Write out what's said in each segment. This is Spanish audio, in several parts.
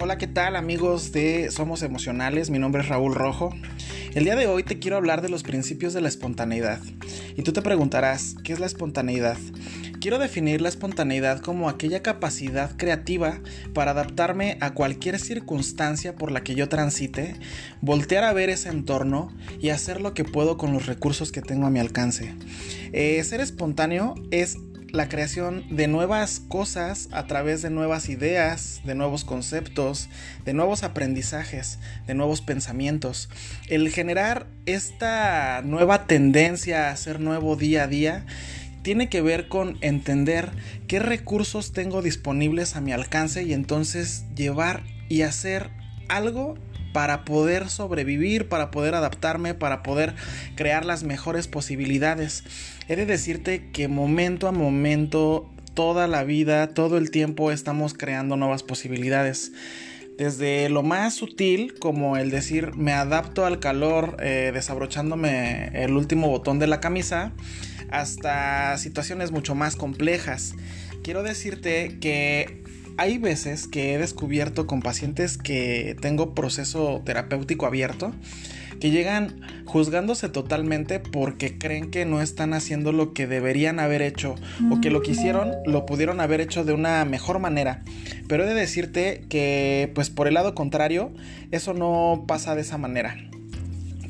Hola, ¿qué tal amigos de Somos Emocionales? Mi nombre es Raúl Rojo. El día de hoy te quiero hablar de los principios de la espontaneidad. Y tú te preguntarás, ¿qué es la espontaneidad? Quiero definir la espontaneidad como aquella capacidad creativa para adaptarme a cualquier circunstancia por la que yo transite, voltear a ver ese entorno y hacer lo que puedo con los recursos que tengo a mi alcance. Eh, ser espontáneo es la creación de nuevas cosas a través de nuevas ideas, de nuevos conceptos, de nuevos aprendizajes, de nuevos pensamientos. El generar esta nueva tendencia a ser nuevo día a día tiene que ver con entender qué recursos tengo disponibles a mi alcance y entonces llevar y hacer algo para poder sobrevivir, para poder adaptarme, para poder crear las mejores posibilidades. He de decirte que momento a momento, toda la vida, todo el tiempo estamos creando nuevas posibilidades. Desde lo más sutil, como el decir me adapto al calor eh, desabrochándome el último botón de la camisa, hasta situaciones mucho más complejas. Quiero decirte que hay veces que he descubierto con pacientes que tengo proceso terapéutico abierto que llegan juzgándose totalmente porque creen que no están haciendo lo que deberían haber hecho o que lo que hicieron lo pudieron haber hecho de una mejor manera. Pero he de decirte que pues por el lado contrario eso no pasa de esa manera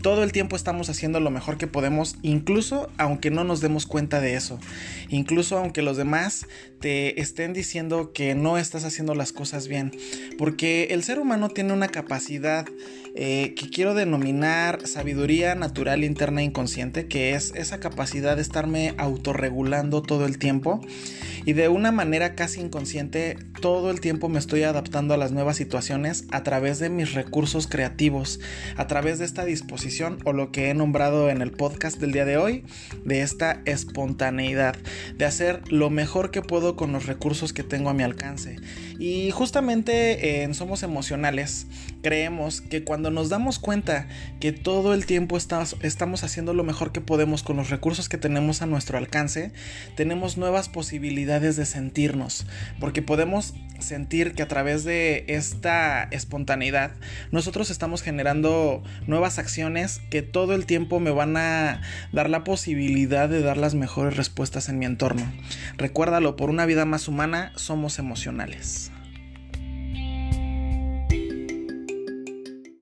todo el tiempo estamos haciendo lo mejor que podemos, incluso aunque no nos demos cuenta de eso, incluso aunque los demás te estén diciendo que no estás haciendo las cosas bien, porque el ser humano tiene una capacidad eh, que quiero denominar sabiduría natural interna inconsciente, que es esa capacidad de estarme autorregulando todo el tiempo. Y de una manera casi inconsciente todo el tiempo me estoy adaptando a las nuevas situaciones a través de mis recursos creativos, a través de esta disposición o lo que he nombrado en el podcast del día de hoy, de esta espontaneidad, de hacer lo mejor que puedo con los recursos que tengo a mi alcance. Y justamente en Somos Emocionales creemos que cuando nos damos cuenta que todo el tiempo estamos, estamos haciendo lo mejor que podemos con los recursos que tenemos a nuestro alcance, tenemos nuevas posibilidades de sentirnos, porque podemos sentir que a través de esta espontaneidad nosotros estamos generando nuevas acciones que todo el tiempo me van a dar la posibilidad de dar las mejores respuestas en mi entorno. Recuérdalo, por una vida más humana somos emocionales.